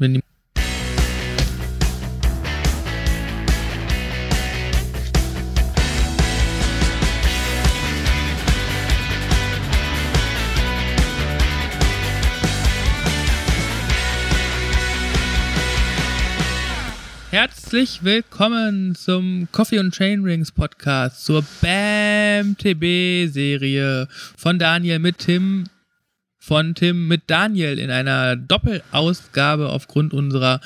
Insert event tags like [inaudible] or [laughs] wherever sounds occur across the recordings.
wenn die Herzlich willkommen zum Coffee und Chain Rings Podcast, zur BAM TB Serie von Daniel mit Tim, von Tim mit Daniel in einer Doppelausgabe aufgrund unserer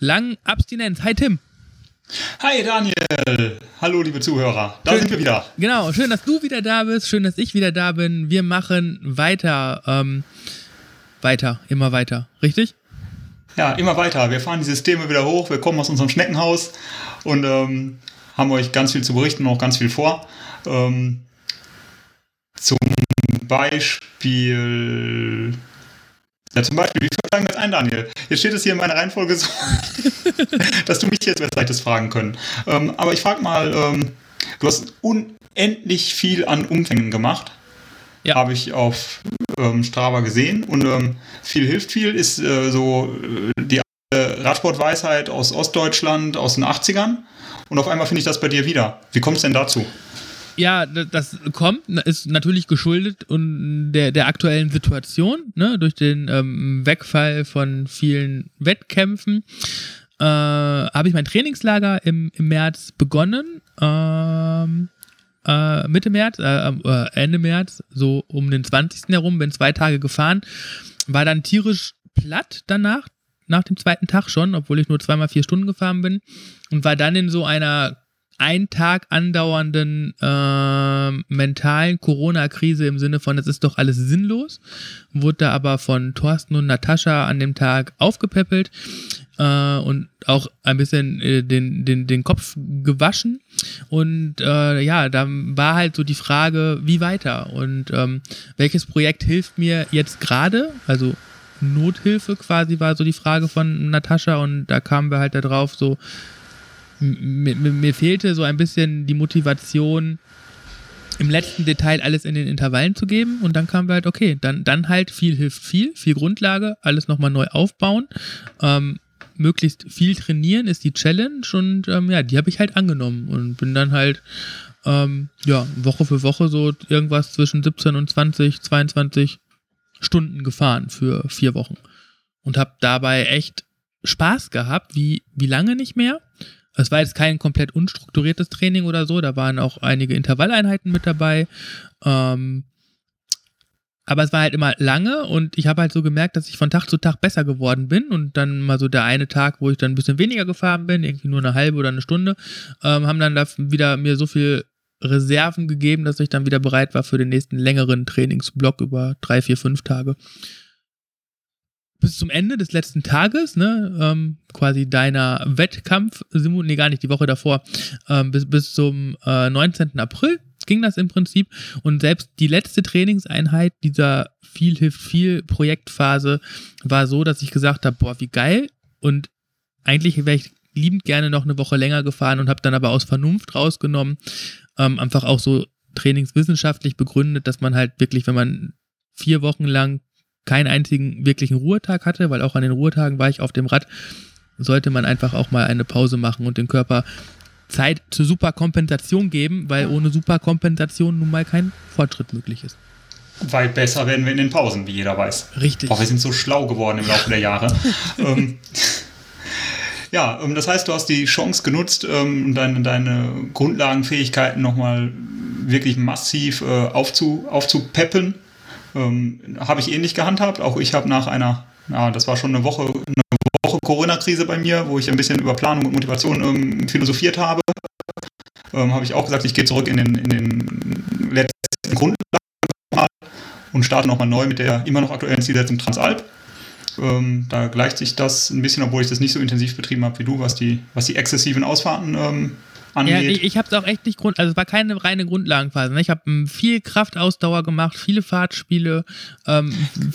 langen Abstinenz. Hi Tim. Hi Daniel. Hallo liebe Zuhörer. Da schön, sind wir wieder. Genau, schön, dass du wieder da bist, schön, dass ich wieder da bin. Wir machen weiter, ähm, weiter, immer weiter, richtig? Ja, immer weiter. Wir fahren die Systeme wieder hoch, wir kommen aus unserem Schneckenhaus und ähm, haben euch ganz viel zu berichten und auch ganz viel vor. Ähm, zum Beispiel. Ja, zum Beispiel, wie steigen wir jetzt ein, Daniel? Jetzt steht es hier in meiner Reihenfolge so, [laughs] dass du mich jetzt besser hättest fragen können. Ähm, aber ich frage mal, ähm, du hast unendlich viel an Umfängen gemacht. Ja. Habe ich auf ähm, Strava gesehen. Und ähm, viel hilft viel ist äh, so äh, die Radsportweisheit aus Ostdeutschland aus den 80ern. Und auf einmal finde ich das bei dir wieder. Wie kommt es denn dazu? Ja, das kommt, ist natürlich geschuldet und der, der aktuellen Situation, ne, durch den ähm, Wegfall von vielen Wettkämpfen. Äh, habe ich mein Trainingslager im, im März begonnen. Ähm, äh, Mitte März, äh, äh, Ende März, so um den 20. herum, bin zwei Tage gefahren, war dann tierisch platt danach, nach dem zweiten Tag schon, obwohl ich nur zweimal vier Stunden gefahren bin und war dann in so einer ein Tag andauernden äh, mentalen Corona-Krise im Sinne von, es ist doch alles sinnlos. Wurde da aber von Thorsten und Natascha an dem Tag aufgepäppelt äh, und auch ein bisschen äh, den, den, den Kopf gewaschen. Und äh, ja, da war halt so die Frage, wie weiter und ähm, welches Projekt hilft mir jetzt gerade? Also Nothilfe quasi war so die Frage von Natascha und da kamen wir halt darauf, so mir, mir fehlte so ein bisschen die Motivation, im letzten Detail alles in den Intervallen zu geben und dann kamen wir halt, okay, dann, dann halt viel hilft viel, viel Grundlage, alles nochmal neu aufbauen. Ähm, möglichst viel trainieren ist die Challenge und ähm, ja, die habe ich halt angenommen und bin dann halt ähm, ja, Woche für Woche so irgendwas zwischen 17 und 20, 22 Stunden gefahren für vier Wochen und habe dabei echt Spaß gehabt, wie, wie lange nicht mehr. Es war jetzt kein komplett unstrukturiertes Training oder so, da waren auch einige Intervalleinheiten mit dabei. Ähm, aber es war halt immer lange und ich habe halt so gemerkt, dass ich von Tag zu Tag besser geworden bin und dann mal so der eine Tag, wo ich dann ein bisschen weniger gefahren bin, irgendwie nur eine halbe oder eine Stunde, ähm, haben dann da wieder mir so viel Reserven gegeben, dass ich dann wieder bereit war für den nächsten längeren Trainingsblock über drei, vier, fünf Tage bis zum Ende des letzten Tages, ne, ähm, quasi deiner Wettkampf, nee, gar nicht, die Woche davor, ähm, bis, bis zum äh, 19. April ging das im Prinzip. Und selbst die letzte Trainingseinheit dieser viel hilft viel Projektphase war so, dass ich gesagt habe, boah, wie geil. Und eigentlich wäre ich liebend gerne noch eine Woche länger gefahren und habe dann aber aus Vernunft rausgenommen, ähm, einfach auch so trainingswissenschaftlich begründet, dass man halt wirklich, wenn man vier Wochen lang keinen einzigen wirklichen Ruhetag hatte, weil auch an den Ruhetagen war ich auf dem Rad, sollte man einfach auch mal eine Pause machen und den Körper Zeit zur Superkompensation geben, weil ohne Superkompensation nun mal kein Fortschritt möglich ist. Weit besser werden wir in den Pausen, wie jeder weiß. Richtig. Boah, wir sind so schlau geworden im Laufe der Jahre. [laughs] ähm, ja, ähm, das heißt, du hast die Chance genutzt, ähm, deine, deine Grundlagenfähigkeiten nochmal wirklich massiv äh, aufzu, aufzupeppen ähm, habe ich ähnlich gehandhabt. Auch ich habe nach einer, ja, das war schon eine Woche, eine Woche Corona-Krise bei mir, wo ich ein bisschen über Planung und Motivation ähm, philosophiert habe. Ähm, habe ich auch gesagt, ich gehe zurück in den, in den letzten Grundlagen und starte nochmal neu mit der immer noch aktuellen Zielsetzung Transalp. Ähm, da gleicht sich das ein bisschen, obwohl ich das nicht so intensiv betrieben habe wie du, was die, was die exzessiven Ausfahrten ähm, angeht. Ja, ich, ich habe es auch echt nicht Grund, also es war keine reine Grundlagenphase. Ne? Ich habe ähm, viel Kraftausdauer gemacht, viele Fahrtspiele, ähm,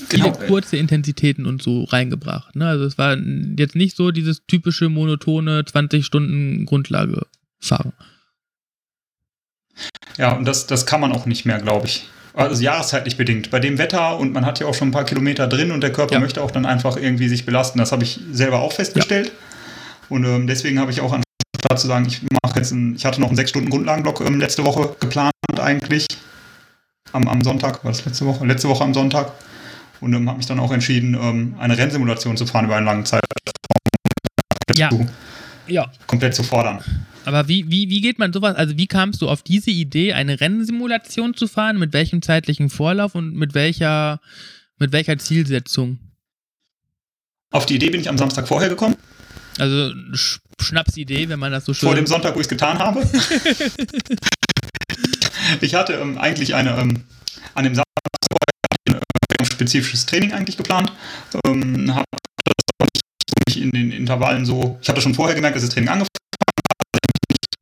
viele genau. kurze Intensitäten und so reingebracht. Ne? Also es war jetzt nicht so dieses typische monotone 20 Stunden Grundlage fahren. Ja, und das, das kann man auch nicht mehr, glaube ich. Also jahreszeitlich bedingt. Bei dem Wetter und man hat ja auch schon ein paar Kilometer drin und der Körper ja. möchte auch dann einfach irgendwie sich belasten. Das habe ich selber auch festgestellt. Ja. Und ähm, deswegen habe ich auch zu sagen, ich mache jetzt einen, ich hatte noch einen sechs Stunden Grundlagenblock ähm, letzte Woche geplant eigentlich. Am, am Sonntag, war das letzte Woche? Letzte Woche am Sonntag. Und ähm, habe mich dann auch entschieden, ähm, eine Rennsimulation zu fahren über einen langen Zeitraum. Ja. ja. Komplett zu fordern. Aber wie, wie, wie geht man sowas, also wie kamst du auf diese Idee, eine Rennsimulation zu fahren? Mit welchem zeitlichen Vorlauf und mit welcher, mit welcher Zielsetzung? Auf die Idee bin ich am Samstag vorher gekommen. Also Sch Schnapsidee, wenn man das so schön... Vor dem Sonntag, wo ich es getan habe. [laughs] ich hatte ähm, eigentlich eine, ähm, an dem Samstag vorher ein äh, spezifisches Training eigentlich geplant. Ähm, habe das nicht in den Intervallen so... Ich hatte schon vorher gemerkt, dass das Training angefangen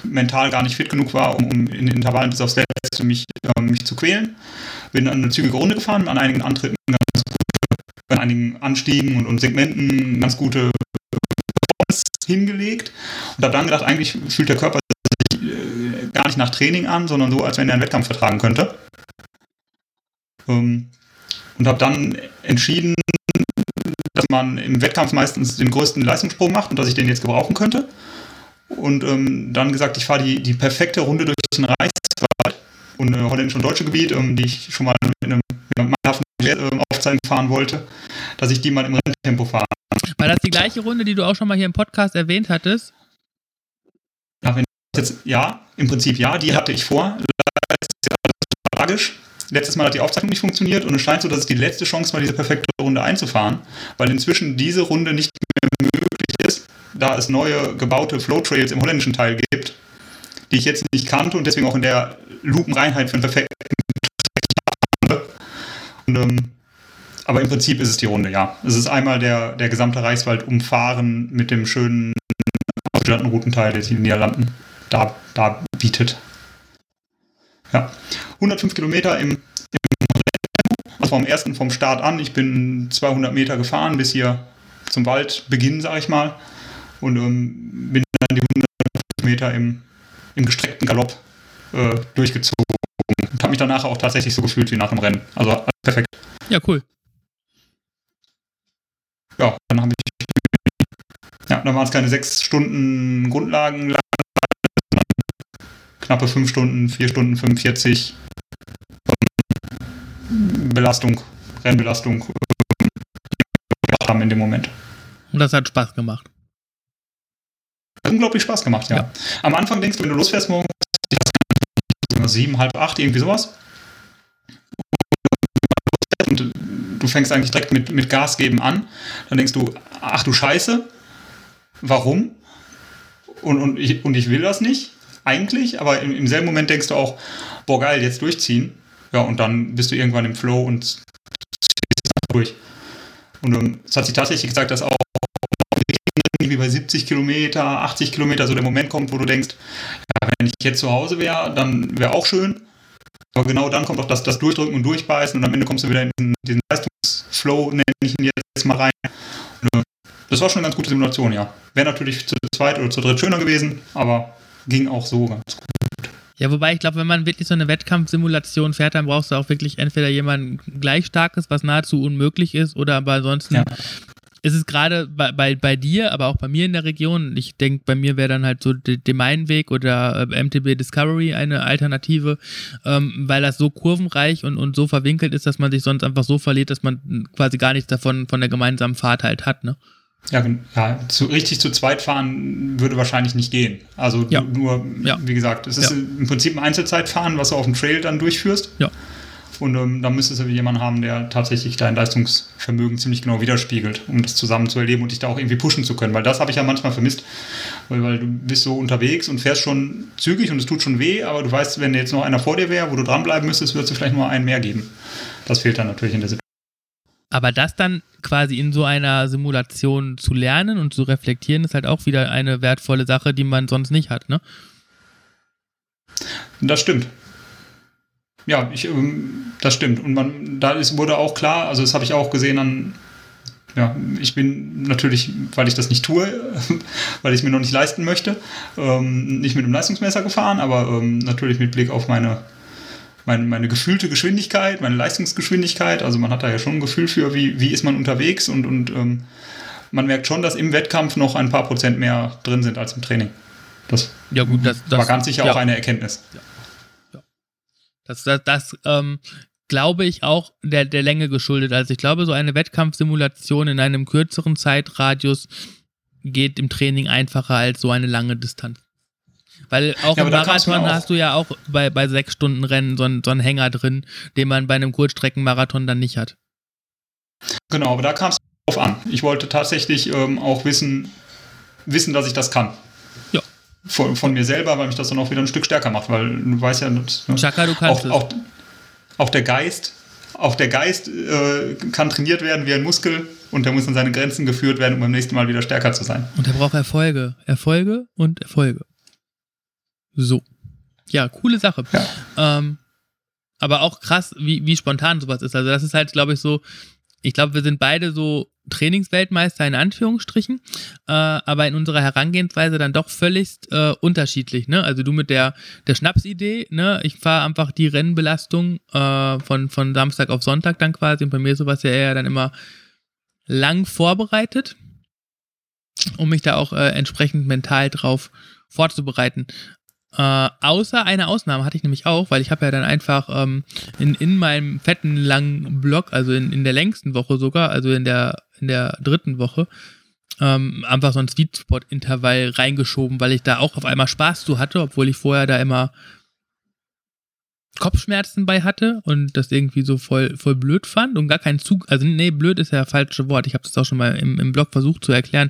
mental gar nicht fit genug war, um, um in Intervallen bis aufs Letzte mich, äh, mich zu quälen. Bin an eine zügige Runde gefahren, an einigen Antritten ganz gute, an einigen Anstiegen und, und Segmenten ganz gute hingelegt und habe dann gedacht, eigentlich fühlt der Körper sich äh, gar nicht nach Training an, sondern so, als wenn er einen Wettkampf vertragen könnte. Ähm, und habe dann entschieden, dass man im Wettkampf meistens den größten Leistungssprung macht und dass ich den jetzt gebrauchen könnte und ähm, dann gesagt, ich fahre die, die perfekte Runde durch den Reichswald und äh, holländisch und deutsche Gebiet, ähm, die ich schon mal mit einem, mit einem äh, Aufzeigen fahren wollte, dass ich die mal im Renntempo fahre. War das die gleiche Runde, die du auch schon mal hier im Podcast erwähnt hattest? Ja, jetzt, ja im Prinzip ja, die hatte ich vor. tragisch. Letztes Mal hat die Aufzeichnung nicht funktioniert und es scheint so, dass es die letzte Chance war, diese perfekte Runde einzufahren, weil inzwischen diese Runde nicht mehr möglich ist da es neue gebaute Flowtrails im holländischen Teil gibt, die ich jetzt nicht kannte und deswegen auch in der Lupenreinheit für einen perfekten aber im Prinzip ist es die Runde, ja. Es ist einmal der, der gesamte Reichswald umfahren mit dem schönen ausgestatteten Routenteil, der sich in den Niederlanden da, da bietet. Ja. 105 Kilometer im, im also vom ersten vom Start an. Ich bin 200 Meter gefahren bis hier zum Waldbeginn, sag ich mal und ähm, bin dann die 100 Meter im, im gestreckten Galopp äh, durchgezogen und habe mich danach auch tatsächlich so gefühlt wie nach dem Rennen. Also perfekt. Ja, cool. Ja, dann habe ich ja, dann waren es keine sechs Stunden Grundlagen, knappe fünf Stunden, vier Stunden 45 Belastung, Rennbelastung äh, haben in dem Moment. Und das hat Spaß gemacht unglaublich Spaß gemacht, ja. ja. Am Anfang denkst du, wenn du losfährst morgens, sieben, halb acht, irgendwie sowas. Du fängst eigentlich direkt mit, mit Gas geben an. Dann denkst du, ach du Scheiße, warum? Und, und, ich, und ich will das nicht, eigentlich, aber im, im selben Moment denkst du auch, boah geil, jetzt durchziehen. Ja, und dann bist du irgendwann im Flow und ziehst durch. Und ähm, es hat sich tatsächlich gesagt, dass auch irgendwie bei 70 Kilometer, 80 Kilometer so der Moment kommt, wo du denkst, ja, wenn ich jetzt zu Hause wäre, dann wäre auch schön. Aber genau dann kommt auch das, das Durchdrücken und Durchbeißen und am Ende kommst du wieder in diesen, diesen Leistungsflow, nenne ich ihn jetzt mal rein. Und, äh, das war schon eine ganz gute Simulation, ja. Wäre natürlich zu zweit oder zu dritt schöner gewesen, aber ging auch so ganz gut. Ja, wobei ich glaube, wenn man wirklich so eine Wettkampfsimulation fährt, dann brauchst du auch wirklich entweder jemanden gleich starkes, was nahezu unmöglich ist, oder aber ansonsten ja ist es gerade bei, bei, bei dir, aber auch bei mir in der Region, ich denke, bei mir wäre dann halt so der Weg oder äh, MTB Discovery eine Alternative, ähm, weil das so kurvenreich und, und so verwinkelt ist, dass man sich sonst einfach so verliert, dass man quasi gar nichts davon von der gemeinsamen Fahrt halt hat, ne? Ja, ja zu, richtig zu zweit fahren würde wahrscheinlich nicht gehen. Also ja. nur, ja. wie gesagt, es ist im Prinzip ein Einzelzeitfahren, was du auf dem Trail dann durchführst. Ja. Und ähm, dann müsstest du jemanden haben, der tatsächlich dein Leistungsvermögen ziemlich genau widerspiegelt, um das zusammen zu erleben und dich da auch irgendwie pushen zu können. Weil das habe ich ja manchmal vermisst. Weil, weil, du bist so unterwegs und fährst schon zügig und es tut schon weh, aber du weißt, wenn jetzt noch einer vor dir wäre, wo du dranbleiben müsstest, würde es vielleicht nur einen mehr geben. Das fehlt dann natürlich in der Situation. Aber das dann quasi in so einer Simulation zu lernen und zu reflektieren, ist halt auch wieder eine wertvolle Sache, die man sonst nicht hat, ne? Das stimmt. Ja, ich, ähm, das stimmt. Und man, da ist, wurde auch klar, also das habe ich auch gesehen an, ja, ich bin natürlich, weil ich das nicht tue, [laughs] weil ich es mir noch nicht leisten möchte, ähm, nicht mit dem Leistungsmesser gefahren, aber ähm, natürlich mit Blick auf meine meine, meine gefühlte Geschwindigkeit, meine Leistungsgeschwindigkeit. Also man hat da ja schon ein Gefühl für, wie, wie ist man unterwegs und, und ähm, man merkt schon, dass im Wettkampf noch ein paar Prozent mehr drin sind als im Training. Das, ja, gut, das, das war ganz sicher ja. auch eine Erkenntnis. Ja. Das, das, das ähm, glaube ich, auch der, der Länge geschuldet. Also ich glaube, so eine Wettkampfsimulation in einem kürzeren Zeitradius geht im Training einfacher als so eine lange Distanz. Weil auch ja, im Marathon auch hast du ja auch bei, bei sechs Stunden Rennen so einen, so einen Hänger drin, den man bei einem Kurzstreckenmarathon dann nicht hat. Genau, aber da kam es drauf an. Ich wollte tatsächlich ähm, auch wissen, wissen, dass ich das kann. Ja. Von, von, mir selber, weil mich das dann auch wieder ein Stück stärker macht, weil du weißt ja, dass, ne, Chaka, du kannst auch, auch, auch, der Geist, auch der Geist äh, kann trainiert werden wie ein Muskel und der muss an seine Grenzen geführt werden, um beim nächsten Mal wieder stärker zu sein. Und er braucht Erfolge. Erfolge und Erfolge. So. Ja, coole Sache. Ja. Ähm, aber auch krass, wie, wie spontan sowas ist. Also, das ist halt, glaube ich, so. Ich glaube, wir sind beide so Trainingsweltmeister in Anführungsstrichen, äh, aber in unserer Herangehensweise dann doch völlig äh, unterschiedlich. Ne? Also du mit der, der Schnapsidee, ne? ich fahre einfach die Rennbelastung äh, von, von Samstag auf Sonntag dann quasi und bei mir sowas ja eher dann immer lang vorbereitet, um mich da auch äh, entsprechend mental drauf vorzubereiten. Äh, außer eine Ausnahme hatte ich nämlich auch, weil ich habe ja dann einfach ähm, in, in meinem fetten langen Block, also in, in der längsten Woche sogar, also in der, in der dritten Woche, ähm, einfach so ein Sweet Spot Intervall reingeschoben, weil ich da auch auf einmal Spaß zu hatte, obwohl ich vorher da immer Kopfschmerzen bei hatte und das irgendwie so voll, voll blöd fand und gar keinen Zug, also nee, blöd ist ja das falsche Wort. Ich habe das auch schon mal im, im Blog versucht zu erklären.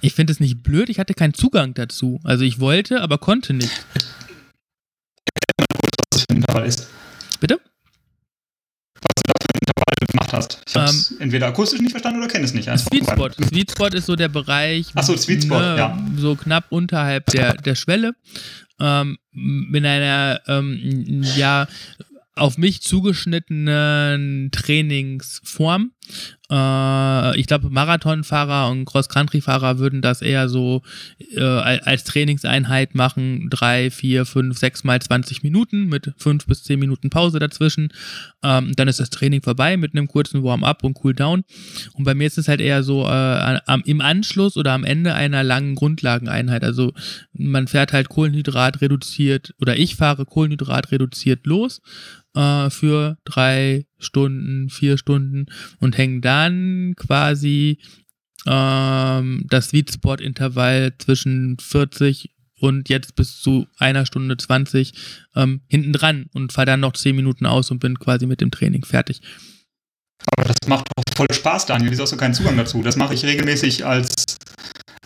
Ich finde es nicht blöd, ich hatte keinen Zugang dazu. Also ich wollte, aber konnte nicht. Was das für ein Intervall ist. Bitte? Was du da für ein Intervall gemacht hast. Ich habe es ähm, entweder akustisch nicht verstanden oder kenne es nicht. Sweet Spot. Sweet Spot ist so der Bereich. Achso, Sweet Spot, ne, ja. So knapp unterhalb der, der Schwelle. Ähm, in einer, ähm, ja, auf mich zugeschnittenen Trainingsform. Äh, ich glaube, Marathonfahrer und Cross-Country-Fahrer würden das eher so äh, als Trainingseinheit machen. Drei, vier, fünf, sechs mal 20 Minuten mit fünf bis zehn Minuten Pause dazwischen. Ähm, dann ist das Training vorbei mit einem kurzen Warm-up und Cool-Down. Und bei mir ist es halt eher so äh, am, im Anschluss oder am Ende einer langen Grundlageneinheit. Also man fährt halt Kohlenhydrat reduziert oder ich fahre Kohlenhydrat reduziert los äh, für drei Stunden, vier Stunden und hängen dann quasi ähm, das Sweet Spot Intervall zwischen 40 und jetzt bis zu einer Stunde 20 ähm, hinten dran und fahre dann noch 10 Minuten aus und bin quasi mit dem Training fertig. Aber das macht doch voll Spaß, Daniel. Wieso hast du keinen Zugang dazu? Das mache ich regelmäßig als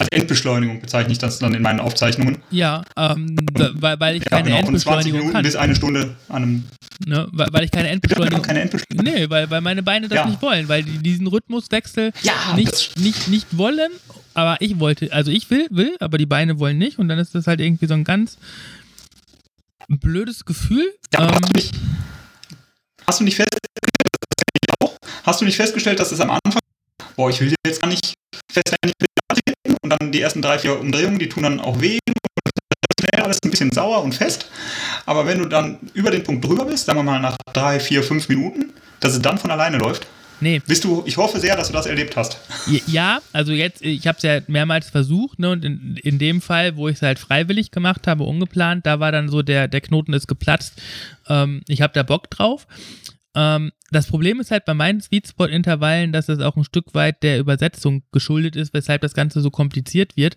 als Endbeschleunigung bezeichne ich das dann in meinen Aufzeichnungen. Ja, ähm, weil, weil ich ja, keine genau, Endbeschleunigung von 20 kann. bis eine Stunde an einem. Ne, weil, weil ich keine Endbeschleunigung. Keine Endbeschleunigung. Nee, weil, weil meine Beine das ja. nicht wollen, weil die diesen Rhythmuswechsel ja, nicht, nicht, nicht wollen, aber ich wollte, also ich will, will, aber die Beine wollen nicht und dann ist das halt irgendwie so ein ganz blödes Gefühl. Ja, ähm, hast, du nicht, hast du nicht festgestellt, hast du nicht festgestellt, dass es am Anfang, boah, ich will jetzt gar nicht feststellen, und dann die ersten drei, vier Umdrehungen, die tun dann auch weh und schnell alles ein bisschen sauer und fest. Aber wenn du dann über den Punkt drüber bist, sagen wir mal nach drei, vier, fünf Minuten, dass es dann von alleine läuft. Nee. Bist du, ich hoffe sehr, dass du das erlebt hast. Ja, also jetzt, ich habe es ja mehrmals versucht, ne, und in, in dem Fall, wo ich es halt freiwillig gemacht habe, ungeplant, da war dann so, der, der Knoten ist geplatzt. Ähm, ich habe da Bock drauf. Ähm, das Problem ist halt bei meinen Sweetspot-Intervallen, dass es auch ein Stück weit der Übersetzung geschuldet ist, weshalb das Ganze so kompliziert wird,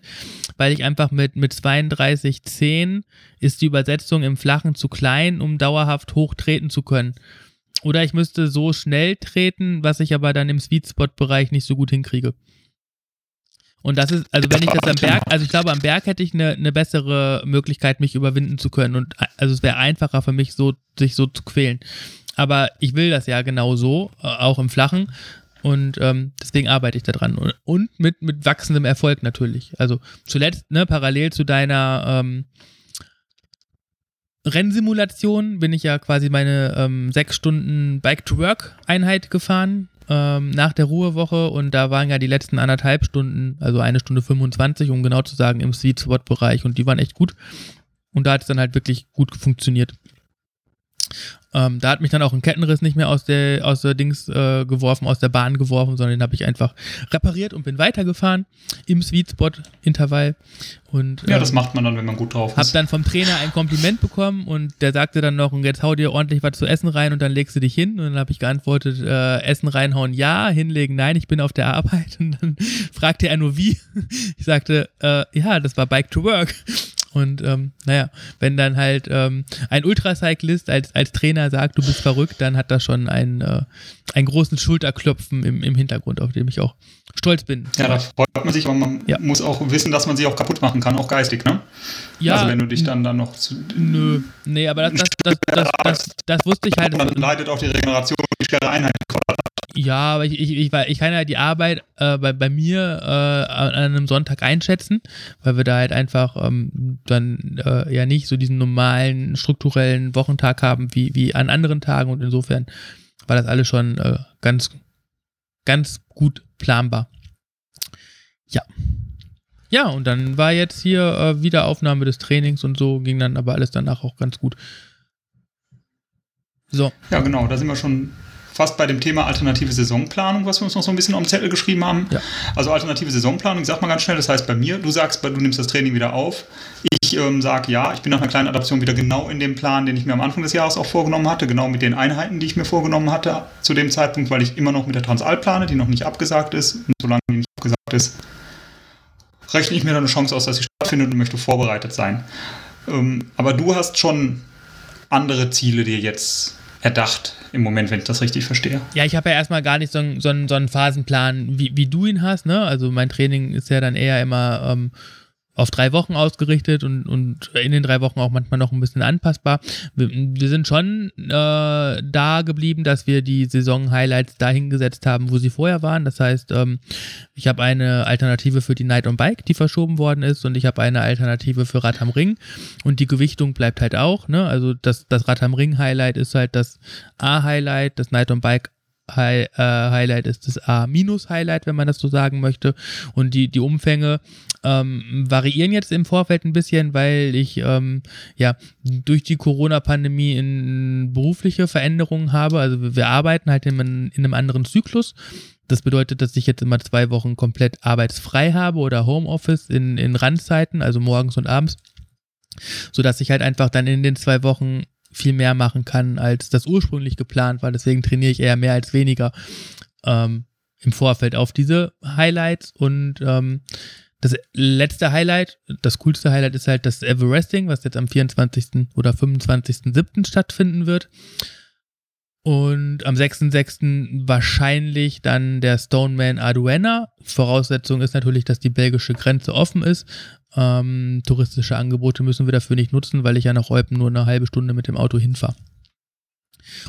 weil ich einfach mit, mit 32,10 ist die Übersetzung im Flachen zu klein, um dauerhaft hoch treten zu können. Oder ich müsste so schnell treten, was ich aber dann im Sweetspot-Bereich nicht so gut hinkriege. Und das ist, also wenn ich das am Berg, also ich glaube, am Berg hätte ich eine, eine bessere Möglichkeit, mich überwinden zu können. Und also es wäre einfacher für mich, so, sich so zu quälen. Aber ich will das ja genau so, äh, auch im Flachen. Und ähm, deswegen arbeite ich daran. Und mit, mit wachsendem Erfolg natürlich. Also zuletzt, ne, parallel zu deiner ähm, Rennsimulation bin ich ja quasi meine ähm, sechs Stunden Bike-to-Work-Einheit gefahren ähm, nach der Ruhewoche und da waren ja die letzten anderthalb Stunden, also eine Stunde 25, um genau zu sagen, im Sweet Spot-Bereich und die waren echt gut. Und da hat es dann halt wirklich gut funktioniert. Ähm, da hat mich dann auch ein Kettenriss nicht mehr aus der, aus der Dings äh, geworfen, aus der Bahn geworfen, sondern den habe ich einfach repariert und bin weitergefahren im Sweet Spot Intervall. Und, ja, das ähm, macht man dann, wenn man gut drauf ist. Hab dann vom Trainer ein Kompliment bekommen und der sagte dann noch, und jetzt hau dir ordentlich was zu essen rein und dann legst du dich hin. Und dann habe ich geantwortet, äh, Essen reinhauen, ja, hinlegen, nein, ich bin auf der Arbeit. [laughs] Und dann fragte er nur, wie. Ich sagte, äh, ja, das war Bike to Work. Und ähm, naja, wenn dann halt ähm, ein Ultracyclist als, als Trainer sagt, du bist verrückt, dann hat das schon einen, äh, einen großen Schulterklopfen im, im Hintergrund, auf dem ich auch stolz bin. Ja, da freut man sich, aber man ja. muss auch wissen, dass man sich auch kaputt machen kann, auch geistig, ne? Ja. Also wenn du dich dann, dann noch zu, Nö, nee, aber das, das, das, das, das, wusste ich halt. Dann leidet auch die Regeneration die schwere Einheit ja, aber ich, ich, ich, ich kann ja die Arbeit äh, bei, bei mir äh, an einem Sonntag einschätzen, weil wir da halt einfach ähm, dann äh, ja nicht so diesen normalen strukturellen Wochentag haben wie, wie an anderen Tagen und insofern war das alles schon äh, ganz, ganz gut planbar. Ja. Ja, und dann war jetzt hier äh, Wiederaufnahme des Trainings und so ging dann aber alles danach auch ganz gut. So. Ja, genau, da sind wir schon fast bei dem Thema alternative Saisonplanung, was wir uns noch so ein bisschen auf dem Zettel geschrieben haben. Ja. Also alternative Saisonplanung, ich sag mal ganz schnell, das heißt bei mir, du sagst, du nimmst das Training wieder auf. Ich ähm, sage ja, ich bin nach einer kleinen Adaption wieder genau in dem Plan, den ich mir am Anfang des Jahres auch vorgenommen hatte, genau mit den Einheiten, die ich mir vorgenommen hatte zu dem Zeitpunkt, weil ich immer noch mit der Transalp plane, die noch nicht abgesagt ist. Und solange die nicht abgesagt ist, rechne ich mir dann eine Chance aus, dass sie stattfindet und möchte vorbereitet sein. Ähm, aber du hast schon andere Ziele dir jetzt erdacht im Moment, wenn ich das richtig verstehe. Ja, ich habe ja erstmal gar nicht so, einen, so so einen Phasenplan, wie, wie du ihn hast. Ne? Also mein Training ist ja dann eher immer ähm, auf drei Wochen ausgerichtet und, und in den drei Wochen auch manchmal noch ein bisschen anpassbar. Wir, wir sind schon äh, da geblieben, dass wir die Saison-Highlights dahin gesetzt haben, wo sie vorher waren. Das heißt, ähm, ich habe eine Alternative für die Night on Bike, die verschoben worden ist, und ich habe eine Alternative für Rad am Ring. Und die Gewichtung bleibt halt auch. Ne? Also das, das Rad am Ring-Highlight ist halt das A-Highlight, das Night on Bike High, äh, Highlight ist das A-Highlight, wenn man das so sagen möchte. Und die, die Umfänge ähm, variieren jetzt im Vorfeld ein bisschen, weil ich ähm, ja durch die Corona-Pandemie berufliche Veränderungen habe. Also wir arbeiten halt in, in einem anderen Zyklus. Das bedeutet, dass ich jetzt immer zwei Wochen komplett arbeitsfrei habe oder Homeoffice in, in Randzeiten, also morgens und abends, sodass ich halt einfach dann in den zwei Wochen viel mehr machen kann, als das ursprünglich geplant war. Deswegen trainiere ich eher mehr als weniger ähm, im Vorfeld auf diese Highlights. Und ähm, das letzte Highlight, das coolste Highlight ist halt das Everesting, was jetzt am 24. oder 25.07. stattfinden wird. Und am 6.6. wahrscheinlich dann der Stoneman Arduena. Voraussetzung ist natürlich, dass die belgische Grenze offen ist. Ähm, touristische Angebote müssen wir dafür nicht nutzen, weil ich ja nach Eupen nur eine halbe Stunde mit dem Auto hinfahre.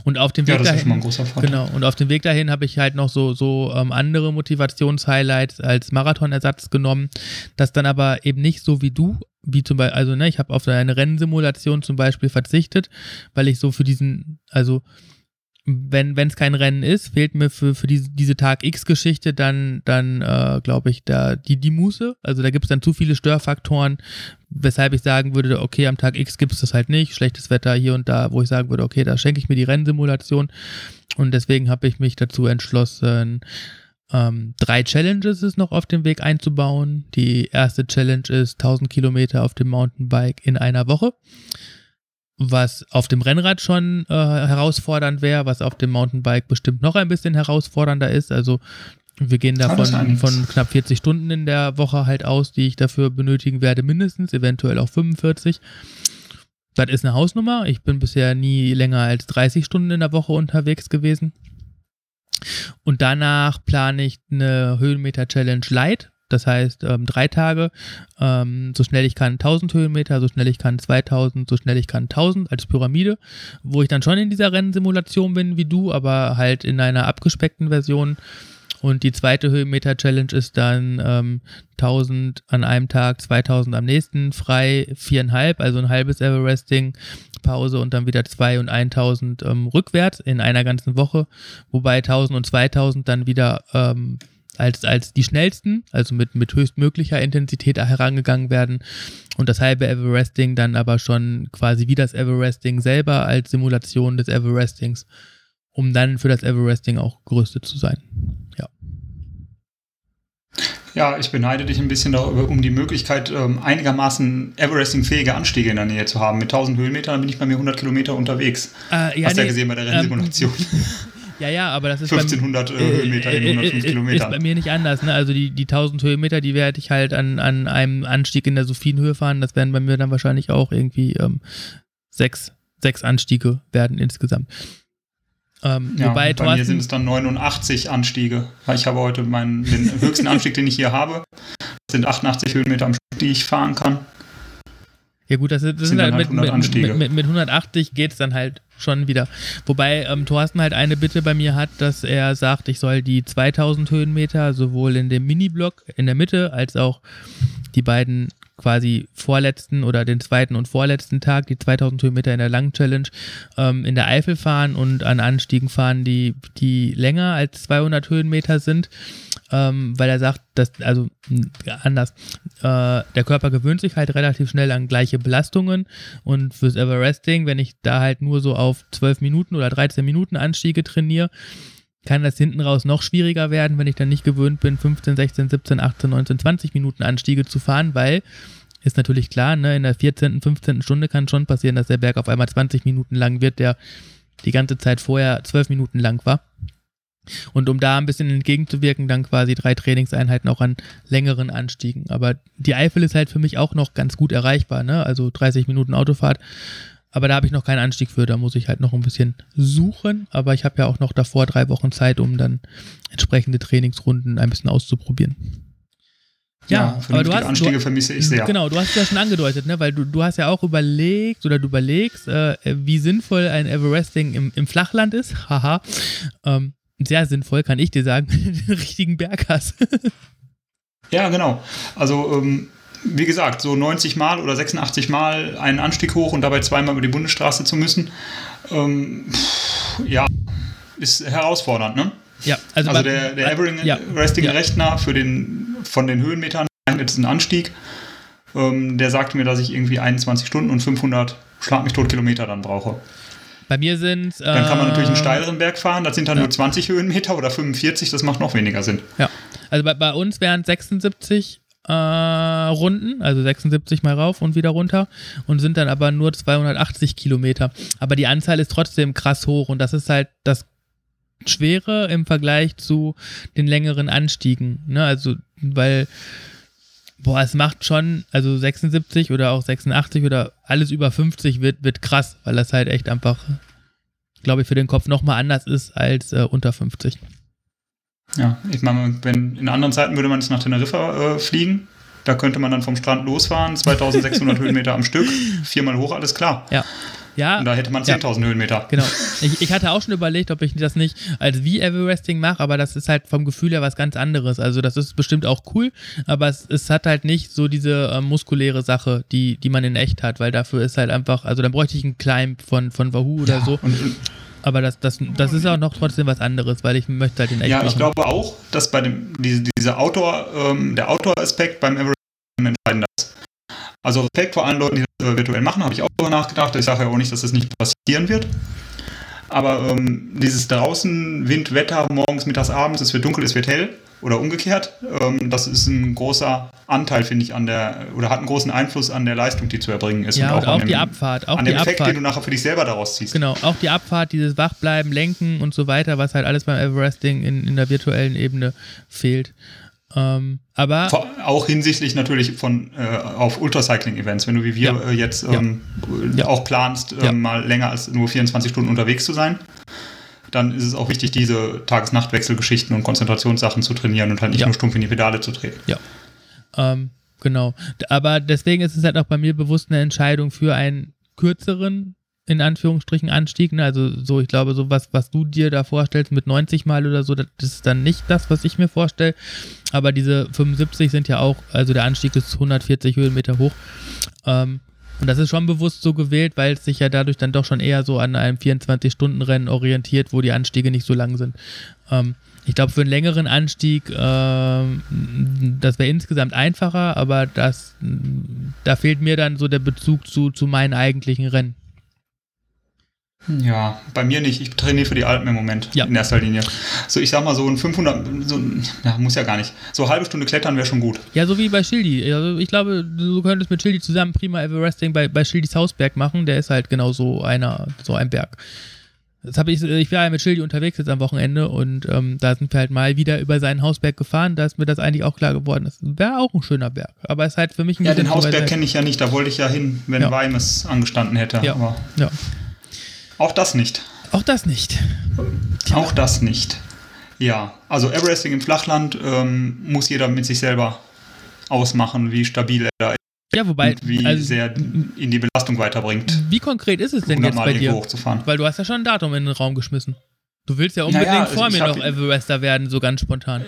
Und auf dem Weg ja, dahin, genau, und auf dem Weg dahin habe ich halt noch so, so ähm, andere Motivationshighlights als Marathonersatz genommen, das dann aber eben nicht so wie du, wie zum Beispiel, also ne, ich habe auf eine Rennsimulation zum Beispiel verzichtet, weil ich so für diesen, also wenn es kein Rennen ist, fehlt mir für, für diese, diese Tag X-Geschichte dann, dann äh, glaube ich, da die, die Muße. Also da gibt es dann zu viele Störfaktoren, weshalb ich sagen würde, okay, am Tag X gibt es das halt nicht, schlechtes Wetter hier und da, wo ich sagen würde, okay, da schenke ich mir die Rennsimulation. Und deswegen habe ich mich dazu entschlossen, ähm, drei Challenges ist noch auf dem Weg einzubauen. Die erste Challenge ist 1000 Kilometer auf dem Mountainbike in einer Woche was auf dem Rennrad schon äh, herausfordernd wäre, was auf dem Mountainbike bestimmt noch ein bisschen herausfordernder ist. Also wir gehen davon von knapp 40 Stunden in der Woche halt aus, die ich dafür benötigen werde, mindestens, eventuell auch 45. Das ist eine Hausnummer. Ich bin bisher nie länger als 30 Stunden in der Woche unterwegs gewesen. Und danach plane ich eine Höhenmeter-Challenge Light. Das heißt, ähm, drei Tage, ähm, so schnell ich kann 1000 Höhenmeter, so schnell ich kann 2000, so schnell ich kann 1000 als Pyramide, wo ich dann schon in dieser Rennsimulation bin wie du, aber halt in einer abgespeckten Version. Und die zweite Höhenmeter-Challenge ist dann ähm, 1000 an einem Tag, 2000 am nächsten, frei viereinhalb, also ein halbes Everesting, Pause und dann wieder zwei und 1000 ähm, rückwärts in einer ganzen Woche, wobei 1000 und 2000 dann wieder ähm, als, als die schnellsten, also mit, mit höchstmöglicher Intensität herangegangen werden und das halbe Everesting dann aber schon quasi wie das Everesting selber als Simulation des Everestings, um dann für das Everesting auch gerüstet zu sein. Ja. Ja, ich beneide dich ein bisschen darüber, um die Möglichkeit, ähm, einigermaßen Everesting-fähige Anstiege in der Nähe zu haben. Mit 1000 Höhenmetern bin ich bei mir 100 Kilometer unterwegs. Äh, ja, Hast du nee, ja gesehen bei der Rennsimulation. Ähm, [laughs] ja, ja, aber das ist 1500 beim, Höhenmeter in 105 äh, Kilometern. Ist bei mir nicht anders. Ne? Also die, die 1000 Höhenmeter, die werde ich halt an, an einem Anstieg in der Sophienhöhe fahren. Das werden bei mir dann wahrscheinlich auch irgendwie ähm, sechs, sechs Anstiege werden insgesamt. Ähm, ja, wobei, bei Thorsten, mir sind es dann 89 Anstiege. Weil ich habe heute meinen den [laughs] höchsten Anstieg, den ich hier habe. Das sind 88 Höhenmeter am Stück, die ich fahren kann. Ja gut, das, das sind, halt halt 100 mit, Anstiege. mit, mit, mit 180 geht es dann halt schon wieder. Wobei ähm, Thorsten halt eine Bitte bei mir hat, dass er sagt, ich soll die 2000 Höhenmeter sowohl in dem Mini-Block in der Mitte als auch die beiden quasi vorletzten oder den zweiten und vorletzten Tag, die 2000 Höhenmeter in der langen Challenge, ähm, in der Eifel fahren und an Anstiegen fahren, die, die länger als 200 Höhenmeter sind, ähm, weil er sagt, dass, also anders, äh, der Körper gewöhnt sich halt relativ schnell an gleiche Belastungen und fürs Everesting, wenn ich da halt nur so auf 12 Minuten oder 13 Minuten Anstiege trainiere, kann das hinten raus noch schwieriger werden, wenn ich dann nicht gewöhnt bin, 15, 16, 17, 18, 19, 20 Minuten Anstiege zu fahren, weil ist natürlich klar, ne, in der 14., 15. Stunde kann schon passieren, dass der Berg auf einmal 20 Minuten lang wird, der die ganze Zeit vorher 12 Minuten lang war. Und um da ein bisschen entgegenzuwirken, dann quasi drei Trainingseinheiten auch an längeren Anstiegen. Aber die Eifel ist halt für mich auch noch ganz gut erreichbar, ne? Also 30 Minuten Autofahrt. Aber da habe ich noch keinen Anstieg für, da muss ich halt noch ein bisschen suchen. Aber ich habe ja auch noch davor drei Wochen Zeit, um dann entsprechende Trainingsrunden ein bisschen auszuprobieren. Ja, aber du hast, Anstiege du, vermisse ich sehr. Genau, du hast es ja schon angedeutet, ne? weil du, du hast ja auch überlegt oder du überlegst, äh, wie sinnvoll ein Everesting im, im Flachland ist. [laughs] Haha. Ähm, sehr sinnvoll, kann ich dir sagen, wenn [laughs] du den richtigen Berg hast. [laughs] ja, genau. Also, ähm, wie gesagt, so 90 Mal oder 86 Mal einen Anstieg hoch und dabei zweimal über die Bundesstraße zu müssen, ähm, pff, ja, ist herausfordernd, ne? Ja, also, Also der, der ja, ja. Everesting-Rechner für den von den Höhenmetern geeignetsten Anstieg, ähm, der sagte mir, dass ich irgendwie 21 Stunden und 500 Schlag mich tot Kilometer dann brauche. Bei mir sind Dann kann man natürlich einen äh, steileren Berg fahren, das sind dann ja. nur 20 Höhenmeter oder 45, das macht noch weniger Sinn. Ja, also bei, bei uns wären 76 äh, Runden, also 76 mal rauf und wieder runter und sind dann aber nur 280 Kilometer. Aber die Anzahl ist trotzdem krass hoch und das ist halt das Schwere im Vergleich zu den längeren Anstiegen. Ne? Also, weil, boah, es macht schon, also 76 oder auch 86 oder alles über 50 wird, wird krass, weil das halt echt einfach, glaube ich, für den Kopf nochmal anders ist als äh, unter 50. Ja, ich meine, wenn in anderen Zeiten würde man jetzt nach Teneriffa äh, fliegen, da könnte man dann vom Strand losfahren, 2600 [laughs] Höhenmeter am Stück, viermal hoch, alles klar. Ja. Ja, Und da hätte man Ja. 10.000 Höhenmeter. Genau. [laughs] Ich, ich hatte auch schon überlegt, ob ich das nicht als wie Everesting mache, aber das ist halt vom Gefühl her was ganz anderes. Also das ist bestimmt auch cool, aber es, es hat halt nicht so diese äh, muskuläre Sache, die, die man in echt hat, weil dafür ist halt einfach, also dann bräuchte ich einen Climb von, von Wahoo oder so, Und, und aber das, das, das ist auch noch trotzdem was anderes, weil ich möchte halt in echt ja, machen. ich glaube auch, dass bei dem, diese, diese Outdoor, ähm, der Outdoor-Aspekt beim Everest entscheidender ist. Also Respekt vor allen Leuten, die das virtuell machen, habe ich auch darüber nachgedacht. Ich sage ja auch nicht, dass das nicht passieren wird. Aber ähm, dieses draußen, Wind, Wetter, morgens, mittags, abends, es wird dunkel, es wird hell oder umgekehrt, ähm, das ist ein großer Anteil, finde ich, an der, oder hat einen großen Einfluss an der Leistung, die zu erbringen ist. ja, und an auch dem, die Abfahrt, auch an die dem Effekt, Abfahrt. den du nachher für dich selber daraus ziehst. Genau, auch die Abfahrt, dieses Wachbleiben, Lenken und so weiter, was halt alles beim Everesting in, in der virtuellen Ebene fehlt. Ähm, aber Auch hinsichtlich natürlich von äh, auf Ultracycling-Events, wenn du wie wir Ja. äh, jetzt Ja. ähm, Ja. auch planst, äh, Ja. mal länger als nur 24 Stunden unterwegs zu sein, dann ist es auch wichtig, diese Tages-Nacht-Wechselgeschichten und Konzentrationssachen zu trainieren und halt nicht Ja. nur stumpf in die Pedale zu treten. Ähm, genau. Aber deswegen ist es halt auch bei mir bewusst eine Entscheidung für einen kürzeren, in Anführungsstrichen, Anstieg. Ne? Also so, ich glaube, so was, was du dir da vorstellst mit 90 Mal oder so, das ist dann nicht das, was ich mir vorstelle. Aber diese 75 sind ja auch, also der Anstieg ist 140 Höhenmeter hoch. Ähm, Und das ist schon bewusst so gewählt, weil es sich ja dadurch dann doch schon eher so an einem 24-Stunden-Rennen orientiert, wo die Anstiege nicht so lang sind. Ähm, ich glaube, für einen längeren Anstieg, äh, das wäre insgesamt einfacher, aber das, da fehlt mir dann so der Bezug zu, zu meinen eigentlichen Rennen. Ja, bei mir nicht. Ich trainiere für die Alpen im Moment Ja. in erster Linie. So, ich sag mal so ein 500, so, ein- ja, muss ja gar nicht. So eine halbe Stunde klettern wäre schon gut. Ja, so wie bei Schildi. Also ich glaube, du könntest mit Schildi zusammen prima Everesting bei, bei Schildis Hausberg machen. Der ist halt genau so einer, so ein Berg. Das habe ich, ich war ja mit Schildi unterwegs jetzt am Wochenende und ähm, da sind wir halt mal wieder über seinen Hausberg gefahren. Da ist mir das eigentlich auch klar geworden. Das wäre auch ein schöner Berg. Aber es ist halt für mich ein Ja, den Hausberg kenne ich ja nicht, da wollte ich ja hin, wenn Ja. Weimes angestanden hätte. Ja. Aber Ja. Auch das nicht. Auch das nicht. Auch das nicht. Ja, also Everesting im Flachland ähm, muss jeder mit sich selber ausmachen, wie stabil er da ist Ja, wobei, und wie also, sehr ihn die Belastung weiterbringt, wie konkret ist es denn jetzt bei dir? hochzufahren. Weil du hast ja schon ein Datum in den Raum geschmissen. Du willst ja unbedingt Naja, also vor mir noch Everester werden, so ganz spontan.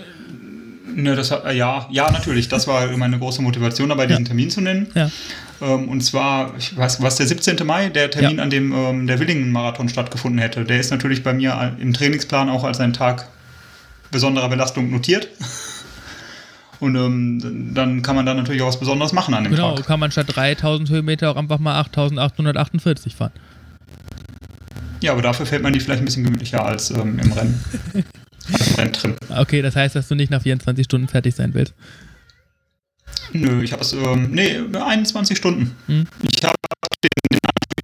Ne, das äh, ja, ja, natürlich. Das war meine große Motivation, dabei diesen Termin zu nennen. Ja. Ähm, und zwar, ich weiß, was der 17. Mai, der Termin, Ja. an dem ähm, der Willingen-Marathon stattgefunden hätte. Der ist natürlich bei mir im Trainingsplan auch als ein Tag besonderer Belastung notiert. [laughs] Und ähm, dann kann man da natürlich auch was Besonderes machen an dem Genau, Tag. kann man statt 3000 Höhenmeter auch einfach mal 8848 fahren. Ja, aber dafür fällt man die vielleicht ein bisschen gemütlicher als ähm, im Rennen. [laughs] Als Renntrim. Okay, das heißt, dass du nicht nach 24 Stunden fertig sein willst. Nö, ich habe es, ähm, nee, 21 Stunden. Hm. Ich habe den, den Anstieg,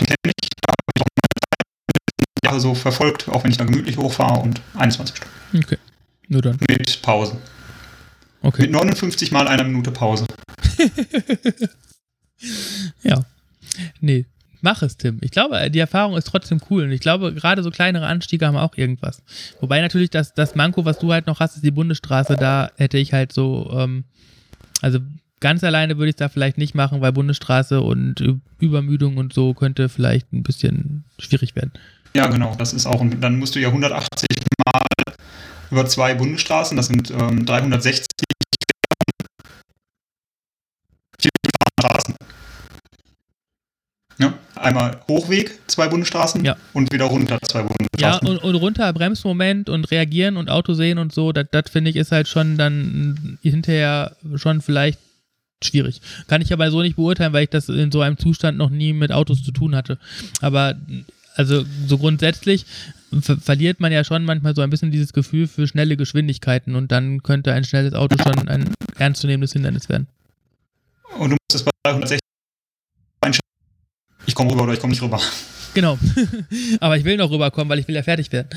den kenne ich, habe ich auch meine Jahre so verfolgt, auch wenn ich da gemütlich hochfahre und 21 Stunden. Okay. Nur dann. Mit Pausen. Okay. Mit 59 mal einer Minute Pause. [laughs] Ja. Nee, mach es, Tim. Ich glaube, die Erfahrung ist trotzdem cool. Und ich glaube, gerade so kleinere Anstiege haben auch irgendwas. Wobei natürlich das, das Manko, was du halt noch hast, ist die Bundesstraße. Da hätte ich halt so, ähm, also ganz alleine würde ich es da vielleicht nicht machen, weil Bundesstraße und Übermüdung und so könnte vielleicht ein bisschen schwierig werden. Ja, genau, das ist auch, ein- dann musst du ja 180 mal über zwei Bundesstraßen, das sind ähm, 360 Straßen. Ja, einmal Hochweg, zwei Bundesstraßen Ja. und wieder runter, zwei Ja, Bundesstraßen. und, und runter, Bremsmoment und reagieren und Auto sehen und so, das, finde ich ist halt schon dann hinterher schon vielleicht schwierig. Kann ich aber so nicht beurteilen, weil ich das in so einem Zustand noch nie mit Autos zu tun hatte. Aber also so grundsätzlich ver verliert man ja schon manchmal so ein bisschen dieses Gefühl für schnelle Geschwindigkeiten und dann könnte ein schnelles Auto schon ein ernstzunehmendes Hindernis werden. Und du musst es bei 360 einstellen. Ich komme rüber oder ich komme nicht rüber. Genau. [laughs] aber ich will noch rüberkommen, weil ich will ja fertig werden.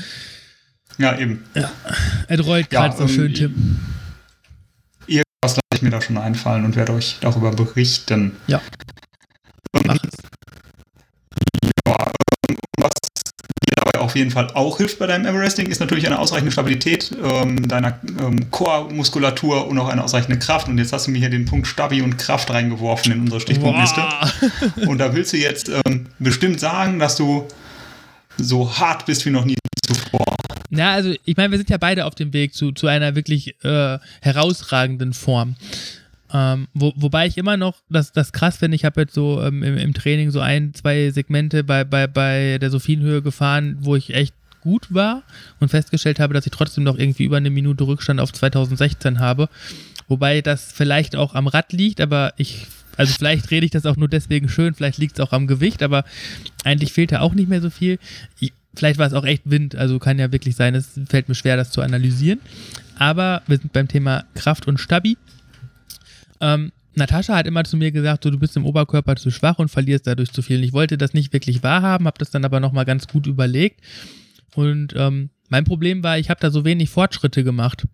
Ja, eben. Ja, gerade so ähm, schön, Tim. Irgendwas lasse ich mir da schon einfallen und werde euch darüber berichten. Ja. Ähm, Mach es. Dabei auf jeden Fall auch hilft bei deinem Everesting, ist natürlich eine ausreichende Stabilität ähm, deiner ähm, Core-Muskulatur und auch eine ausreichende Kraft. Und jetzt hast du mir hier den Punkt Stabi und Kraft reingeworfen in unsere Stichpunktliste. Boah. Und da willst du jetzt ähm, bestimmt sagen, dass du so hart bist wie noch nie zuvor. Ja, also ich meine, wir sind ja beide auf dem Weg zu, zu einer wirklich äh, herausragenden Form. Ähm, wo, wobei ich immer noch das, das krass finde, ich habe jetzt so ähm, im, im Training so ein, zwei Segmente bei, bei, bei der Sophienhöhe gefahren, wo ich echt gut war und festgestellt habe, dass ich trotzdem noch irgendwie über eine Minute Rückstand auf 2016 habe. Wobei das vielleicht auch am Rad liegt, aber ich, also vielleicht rede ich das auch nur deswegen schön, vielleicht liegt es auch am Gewicht, aber eigentlich fehlt da auch nicht mehr so viel. Ich, vielleicht war es auch echt Wind, also kann ja wirklich sein, es fällt mir schwer, das zu analysieren. Aber wir sind beim Thema Kraft und Stabi. Ähm, Natascha hat immer zu mir gesagt, so, du bist im Oberkörper zu schwach und verlierst dadurch zu viel. Und ich wollte das nicht wirklich wahrhaben, habe das dann aber nochmal ganz gut überlegt. Und ähm, mein Problem war, ich habe da so wenig Fortschritte gemacht.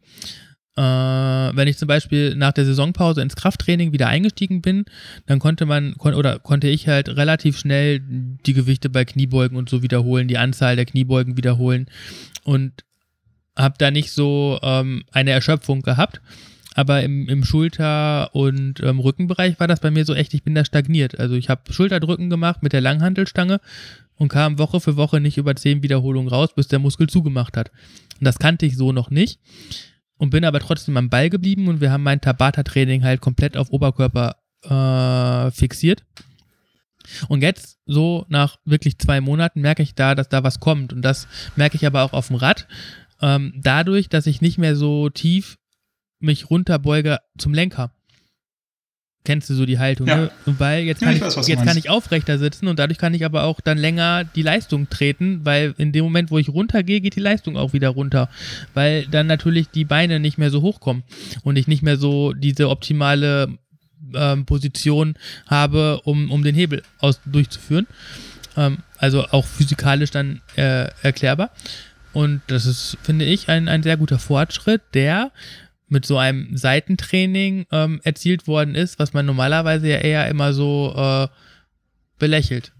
Äh, wenn ich zum Beispiel nach der Saisonpause ins Krafttraining wieder eingestiegen bin, dann konnte man kon oder konnte ich halt relativ schnell die Gewichte bei Kniebeugen und so wiederholen, die Anzahl der Kniebeugen wiederholen und habe da nicht so ähm, eine Erschöpfung gehabt. Aber im, im Schulter- und ähm, Rückenbereich war das bei mir so echt, ich bin da stagniert. Also ich habe Schulterdrücken gemacht mit der Langhantelstange und kam Woche für Woche nicht über zehn Wiederholungen raus, bis der Muskel zugemacht hat. Und das kannte ich so noch nicht und bin aber trotzdem am Ball geblieben und wir haben mein Tabata-Training halt komplett auf Oberkörper äh, fixiert. Und jetzt, so nach wirklich zwei Monaten, merke ich da, dass da was kommt. Und das merke ich aber auch auf dem Rad. Ähm, dadurch, dass ich nicht mehr so tief mich runterbeuge zum Lenker. Kennst du so die Haltung, Ja. ne? Weil jetzt, Ja, kann, ich ich weiß, du jetzt kann ich aufrechter sitzen und dadurch kann ich aber auch dann länger die Leistung treten, weil in dem Moment, wo ich runtergehe, geht die Leistung auch wieder runter. Weil dann natürlich die Beine nicht mehr so hochkommen und ich nicht mehr so diese optimale ähm, Position habe, um, um den Hebel aus, durchzuführen. Ähm, also auch physikalisch dann äh, erklärbar. Und das ist, finde ich, ein, ein sehr guter Fortschritt, der mit so einem Seitentraining ähm, erzielt worden ist, was man normalerweise ja eher immer so äh, belächelt.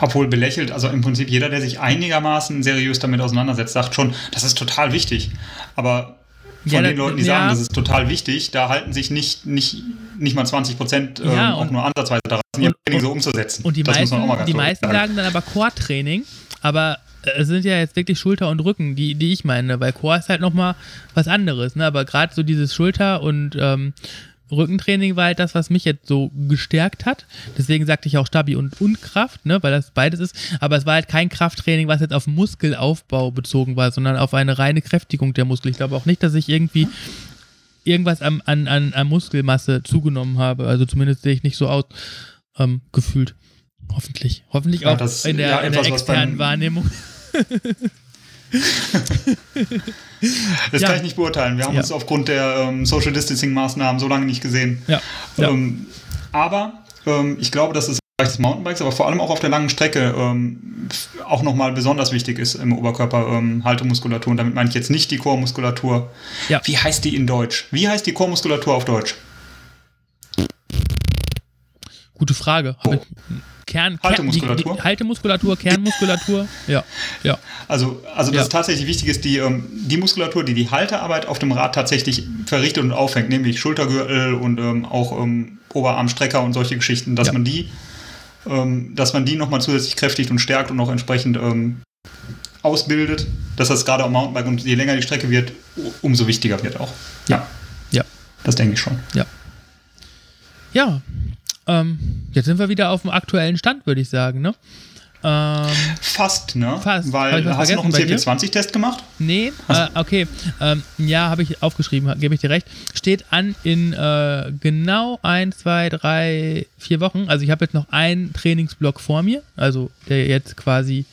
Obwohl belächelt, also im Prinzip jeder, der sich einigermaßen seriös damit auseinandersetzt, sagt schon, das ist total wichtig. Aber von Ja, den Leuten, die ja. sagen, das ist total wichtig, da halten sich nicht, nicht, nicht mal 20 Prozent ähm, Ja, auch nur ansatzweise daran, ihr Training so umzusetzen. Und die das muss man auch mal meisten, die meisten sagen dann aber Core-Training, aber es sind ja jetzt wirklich Schulter und Rücken, die, die ich meine, weil Core ist halt nochmal was anderes, ne? Aber gerade so dieses Schulter- und ähm, Rückentraining war halt das, was mich jetzt so gestärkt hat. Deswegen sagte ich auch Stabi und, und Kraft, ne? weil das beides ist. Aber es war halt kein Krafttraining, was jetzt auf Muskelaufbau bezogen war, sondern auf eine reine Kräftigung der Muskel. Ich glaube auch nicht, dass ich irgendwie irgendwas am, an, an, an Muskelmasse zugenommen habe. Also zumindest sehe ich nicht so aus, ähm, gefühlt. Hoffentlich. Hoffentlich Ja, auch das- in der, ja, in der externen beim- Wahrnehmung. [laughs] Das Ja. kann ich nicht beurteilen. Wir haben Ja. uns aufgrund der ähm, Social Distancing Maßnahmen so lange nicht gesehen. Ja. Ähm, aber ähm, ich glaube, dass es im Bereich des Mountainbikes, aber vor allem auch auf der langen Strecke ähm, auch nochmal besonders wichtig ist im Oberkörper ähm, Haltemuskulatur. Und damit meine ich jetzt nicht die Chormuskulatur. Ja. Wie heißt die in Deutsch? Wie heißt die Chormuskulatur auf Deutsch? Gute Frage. Oh. Kern, Haltemuskulatur? Die, die Haltemuskulatur, Kernmuskulatur. Ja. Ja. Also, also dass Ja. tatsächlich wichtig ist, die, ähm, die Muskulatur, die die Haltearbeit auf dem Rad tatsächlich verrichtet und aufhängt, nämlich Schultergürtel und ähm, auch ähm, Oberarmstrecker und solche Geschichten, dass Ja. man die, ähm, dass man die nochmal zusätzlich kräftigt und stärkt und auch entsprechend ähm, ausbildet, dass das gerade am Mountainbike und je länger die Strecke wird, umso wichtiger wird auch. Ja, Ja. das denke ich schon. Ja. Ähm, jetzt sind wir wieder auf dem aktuellen Stand, würde ich sagen, ne? Ähm, Fast, ne? Fast. Weil hast du noch einen vergessen bei dir? CP20-Test gemacht? Nee, äh, okay. Ähm, ja, habe ich aufgeschrieben, gebe ich dir recht. Steht an in äh, genau ein, zwei, drei, vier Wochen. Also ich habe jetzt noch einen Trainingsblock vor mir. Also der jetzt quasi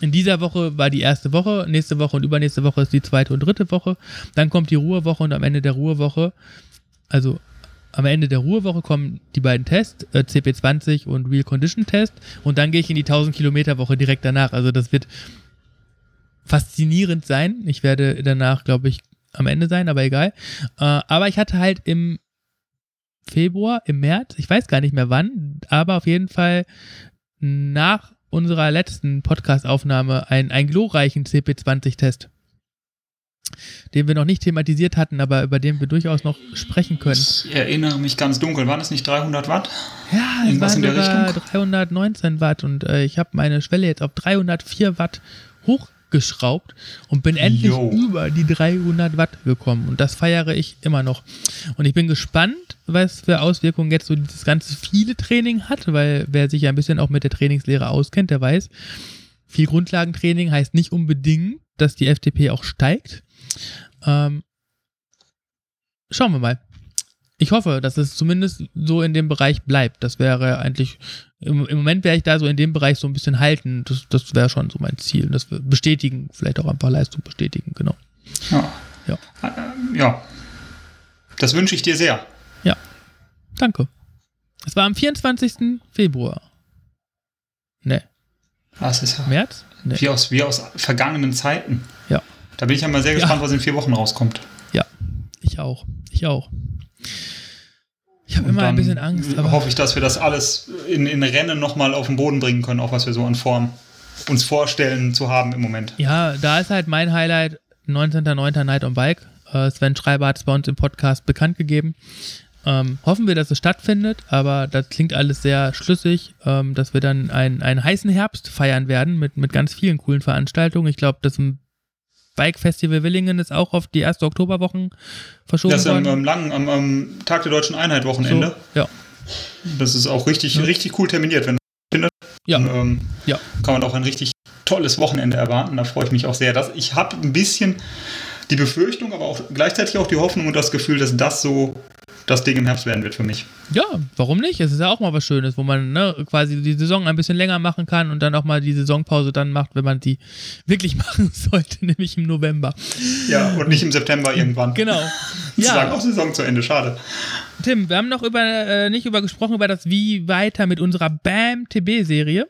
in dieser Woche war die erste Woche, nächste Woche und übernächste Woche ist die zweite und dritte Woche. Dann kommt die Ruhewoche und am Ende der Ruhewoche, also am Ende der Ruhewoche kommen die beiden Tests, äh, CP20 und Real Condition Test. Und dann gehe ich in die 1000 Kilometer Woche direkt danach. Also das wird faszinierend sein. Ich werde danach, glaube ich, am Ende sein, aber egal. Äh, aber ich hatte halt im Februar, im März, ich weiß gar nicht mehr wann, aber auf jeden Fall nach unserer letzten Podcast-Aufnahme einen, einen glorreichen CP20-Test, den wir noch nicht thematisiert hatten, aber über den wir durchaus noch sprechen können. Ich erinnere mich ganz dunkel. Waren es nicht 300 Watt? Ja, es Irgendwas waren in der Richtung? 319 Watt und äh, ich habe meine Schwelle jetzt auf 304 Watt hochgeschraubt und bin endlich Jo. über die 300 Watt gekommen und das feiere ich immer noch. Und ich bin gespannt, was für Auswirkungen jetzt so dieses ganze viele Training hat, weil wer sich ja ein bisschen auch mit der Trainingslehre auskennt, der weiß, viel Grundlagentraining heißt nicht unbedingt, dass die FDP auch steigt. Ähm, schauen wir mal. Ich hoffe, dass es zumindest so in dem Bereich bleibt. Das wäre eigentlich, im, im Moment wäre ich da so in dem Bereich so ein bisschen halten. Das, das wäre schon so mein Ziel. Das bestätigen, vielleicht auch einfach Leistung bestätigen, genau. Ja. Ja. Äh, ja. Das wünsche ich dir sehr. Danke. Es war am 24. Februar. Ne, Das ist ja März? Ne. wie, aus, wie aus vergangenen Zeiten. Ja. Da bin ich ja mal sehr Ja. gespannt, was in vier Wochen rauskommt. Ich auch. Ich auch. Ich habe immer ein bisschen Angst, aber hoffe ich, dass wir das alles in, in Rennen nochmal auf den Boden bringen können, auch was wir so an Form uns vorstellen zu haben im Moment. Ja, da ist halt mein Highlight 19.09. Night on Bike. Äh, Sven Schreiber hat es bei uns im Podcast bekannt gegeben. Ähm, hoffen wir, dass es stattfindet, aber das klingt alles sehr schlüssig, ähm, dass wir dann einen, einen heißen Herbst feiern werden mit, mit ganz vielen coolen Veranstaltungen. Ich glaube, das Bike Festival Willingen ist auch auf die erste Oktoberwochen verschoben Das ist am, langen, am, am Tag der deutschen Einheit Wochenende. So, ja. Das ist auch richtig, Ja. richtig cool terminiert. Wenn findet, Ja. dann, ähm, Ja. kann man auch ein richtig tolles Wochenende erwarten. Da freue ich mich auch sehr. Das, ich habe ein bisschen die Befürchtung, aber auch gleichzeitig auch die Hoffnung und das Gefühl, dass das so das Ding im Herbst werden wird für mich. Ja, warum nicht? Es ist ja auch mal was Schönes, wo man ne, quasi die Saison ein bisschen länger machen kann und dann auch mal die Saisonpause dann macht, wenn man die [laughs] wirklich machen [laughs] sollte, nämlich im November. Ja, und nicht im September irgendwann. Genau. [laughs] Zu sagen, Ja, auch Saison zu Ende, schade. Tim, wir haben noch über, äh, nicht über gesprochen, über das Wie weiter mit unserer BAM-TB-Serie.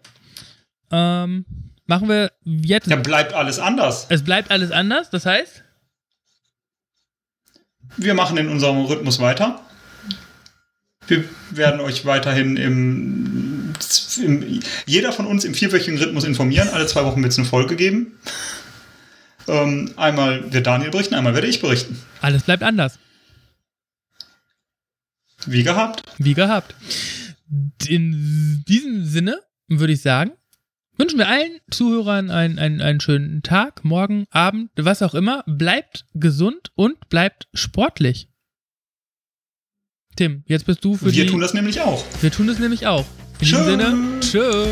Ähm, machen wir jetzt. Ja, bleibt alles anders. Es bleibt alles anders, das heißt? Wir machen in unserem Rhythmus weiter. Wir werden euch weiterhin im, im jeder von uns im vierwöchigen Rhythmus informieren. Alle zwei Wochen wird es eine Folge geben. Ähm, einmal wird Daniel berichten, einmal werde ich berichten. Alles bleibt anders. Wie gehabt. Wie gehabt. In diesem Sinne würde ich sagen, wünschen wir allen Zuhörern einen, einen, einen schönen Tag, morgen, Abend, was auch immer. Bleibt gesund und bleibt sportlich. Tim, jetzt bist du für Wir die. tun das nämlich auch. wir tun es nämlich auch. In diesem Tschö. Sinne, tschö.